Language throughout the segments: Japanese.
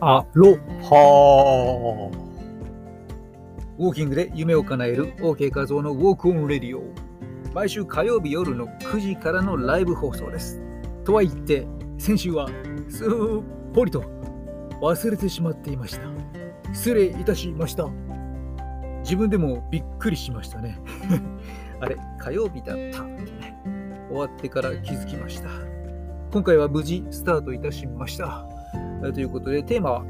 アロハウォーキングで夢を叶える OK 画像のウォークオンレディオ。毎週火曜日夜の9時からのライブ放送です。とは言って先週はすっぽりと忘れてしまっていました。失礼いたしました。自分でもびっくりしましたね。あれ火曜日だった終わってから気づきました。今回は無事スタートいたしました。ということで、テーマは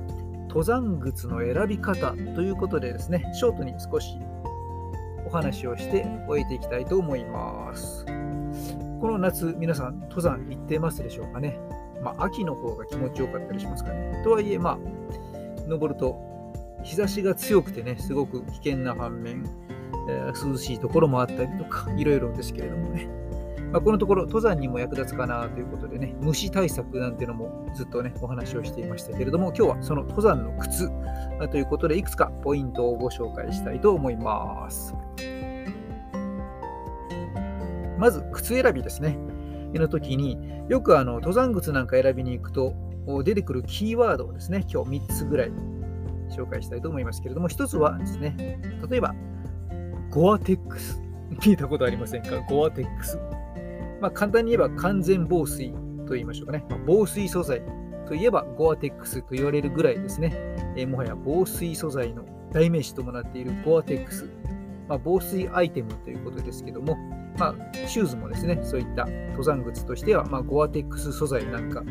登山靴の選び方ということでですね、ショートに少しお話をして終えていきたいと思います。この夏、皆さん登山行ってますでしょうかね？まあ、秋の方が気持ちよかったりしますかね？とはいえ、まあ、登ると日差しが強くてね、すごく危険な反面、えー、涼しいところもあったりとか、いろいろですけれどもね。まあ、このところ登山にも役立つかなということでね、虫対策なんていうのもずっとね、お話をしていましたけれども、今日はその登山の靴ということで、いくつかポイントをご紹介したいと思います。まず、靴選びですね。の時によくあの登山靴なんか選びに行くと出てくるキーワードをですね、今日3つぐらい紹介したいと思いますけれども、1つはですね、例えば、ゴアテックス。聞いたことありませんか？ゴアテックス。まあ、簡単に言えば完全防水と言いましょうかね。まあ、防水素材といえばゴアテックスと言われるぐらいですね。えー、もはや防水素材の代名詞ともなっているゴアテックス。まあ、防水アイテムということですけども、まあ、シューズもですね、そういった登山靴としては、まあ、ゴアテックス素材なんか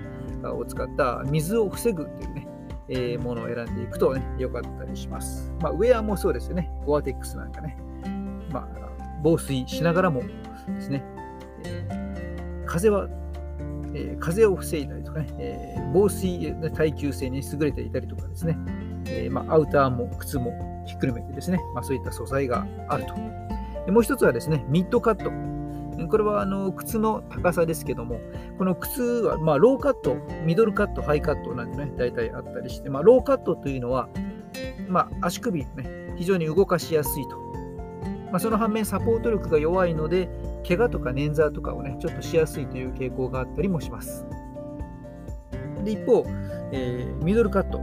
を使った水を防ぐというね、えー、ものを選んでいくとね、良かったりします。まあ、ウェアもそうですよね。ゴアテックスなんかね。まあ、防水しながらもですね、風は、えー、風を防いだりとかね、えー、防水耐久性に優れていたりとかですね、えー、まあ、アウターも靴もひっくるめてですね、まあ、そういった素材があると。でもう一つはですね、ミッドカット。これはあの靴の高さですけども、この靴はまあローカット、ミドルカット、ハイカットなんてね、大体あったりして、まあ、ローカットというのは、まあ、足首ね、非常に動かしやすいと。まあ、その反面、サポート力が弱いので、怪我とか捻挫とかをね、ちょっとしやすいという傾向があったりもします。で一方、えー、ミドルカット、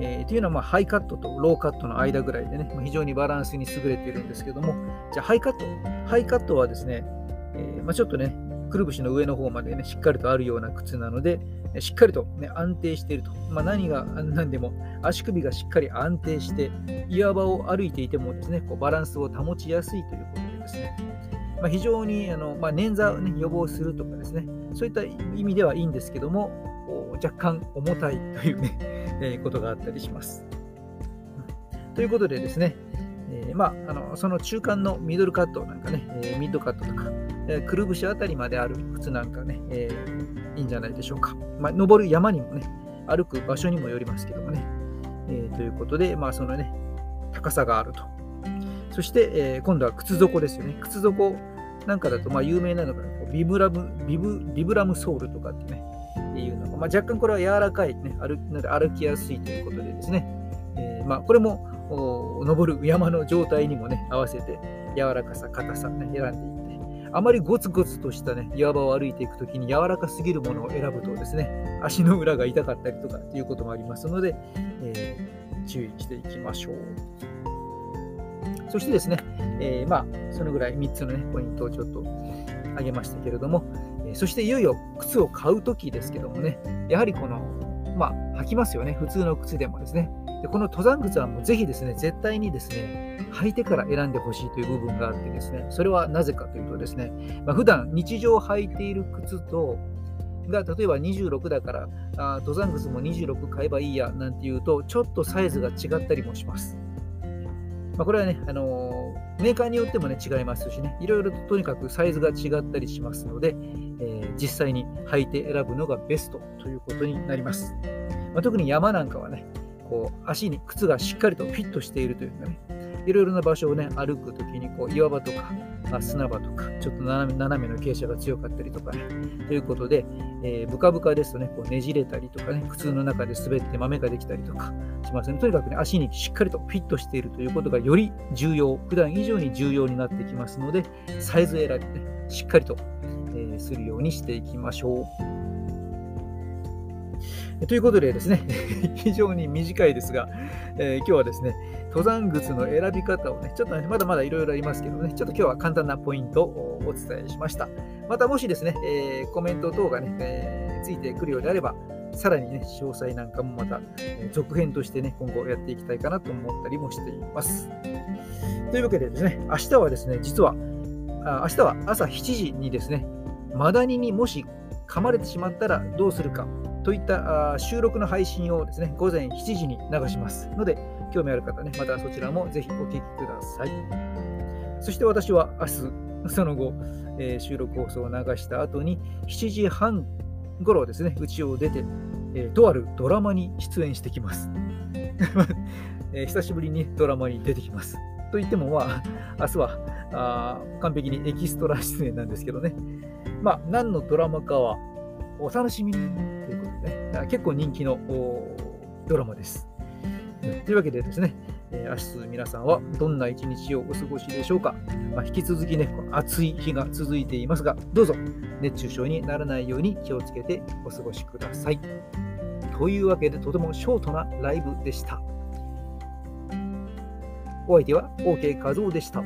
えー、というのはまあハイカットとローカットの間ぐらいでね、まあ、非常にバランスに優れているんですけども、じゃあハイカット。ハイカットはですね、えー、まあ、ちょっとね、くるぶしの上の方までね、しっかりとあるような靴なので、しっかりと、ね、安定していると。まあ、何が何でも足首がしっかり安定して、岩場を歩いていてもですね、こうバランスを保ちやすいということでですね、まあ、非常にあの、まあ、捻挫を、ね、予防するとかですね、そういった意味ではいいんですけども、若干重たいというね、え、ことがあったりします。ということでですね、えー、まあ、あのその中間のミドルカットなんかね、えー、ミッドカットとか、えー、くるぶしあたりまである靴なんかね、えー、いいんじゃないでしょうか。まあ、登る山にもね、歩く場所にもよりますけどもね。えー、ということで、まあ、そのね、高さがあると。そして、え、今度は靴底ですよね。靴底なんかだと、まあ、有名なのが、ビブラム、ビブ、ビブラムソールとかってね、いうのが、まあ、若干これは柔らかい、ね、歩ので歩きやすいということでですね、えー、まあ、これも登る山の状態にもね、合わせて柔らかさ、硬さ、ね、選んでい、あまりゴツゴツとしたね、岩場を歩いていくときに柔らかすぎるものを選ぶとですね、足の裏が痛かったりとかっていうこともありますので、えー、注意していきましょう。そしてですね、えー、まあ、そのぐらい3つの、ね、ポイントをちょっと挙げましたけれども、え、そしていよいよ靴を買うときですけどもね、やはりこの、まあ、履きますよね、普通の靴でもですね。でこの登山靴はもうぜひですね、絶対にですね、履いてから選んでほしいという部分があってですね、それはなぜかというとですね、まあ、普段日常履いている靴と、が例えば26だからあ登山靴も26買えばいいやなんていうとちょっとサイズが違ったりもします。まあ、これはね、あのー、メーカーによってもね、違いますしね、いろいろととにかくサイズが違ったりしますので、えー、実際に履いて選ぶのがベストということになります。まあ、特に山なんかはね、こう足に靴がしっかりとフィットしているというかね、いろいろな場所をね、歩くときにこう岩場とか、ま、砂場とか、ちょっと斜め斜めの傾斜が強かったりとかね、ということで、えー、ブカブカですとね、こうねじれたりとかね、靴の中で滑って豆ができたりとかしますね。とにかくね、足にしっかりとフィットしているということがより重要、普段以上に重要になってきますので、サイズ選びね、しっかりと、えー、するようにしていきましょう。ということでですね、非常に短いですが、えー、今日はですね、登山靴の選び方をね、ちょっとね、まだまだいろいろありますけどね、ちょっと今日は簡単なポイントをお伝えしました。またもしですね、えー、コメント等がね、えー、ついてくるようであれば、さらにね、詳細なんかもまた、え続編としてね、今後やっていきたいかなと思ったりもしています。というわけでですね、明日はですね、実は、あ明日は朝7時にですね、マダニにもし噛まれてしまったらどうするかといった収録の配信をですね、午前7時に流しますので、興味ある方ね、またそちらもぜひお聞きください。そして私は明日、その後、えー、収録放送を流した後に、7時半頃ですね、家を出て、えー、とあるドラマに出演してきます。えー、久しぶりにドラマに出てきます。と言っても、まあ、明日はあ完璧にエキストラ出演なんですけどね。まあ、何のドラマかはお楽しみに結構人気のドラマです。というわけでですね、え明日皆さんはどんな一日をお過ごしでしょうか。まあ、引き続きね、暑い日が続いていますが、どうぞ熱中症にならないように気をつけてお過ごしください。というわけで、とてもショートなライブでした。お相手は OK 画像でした。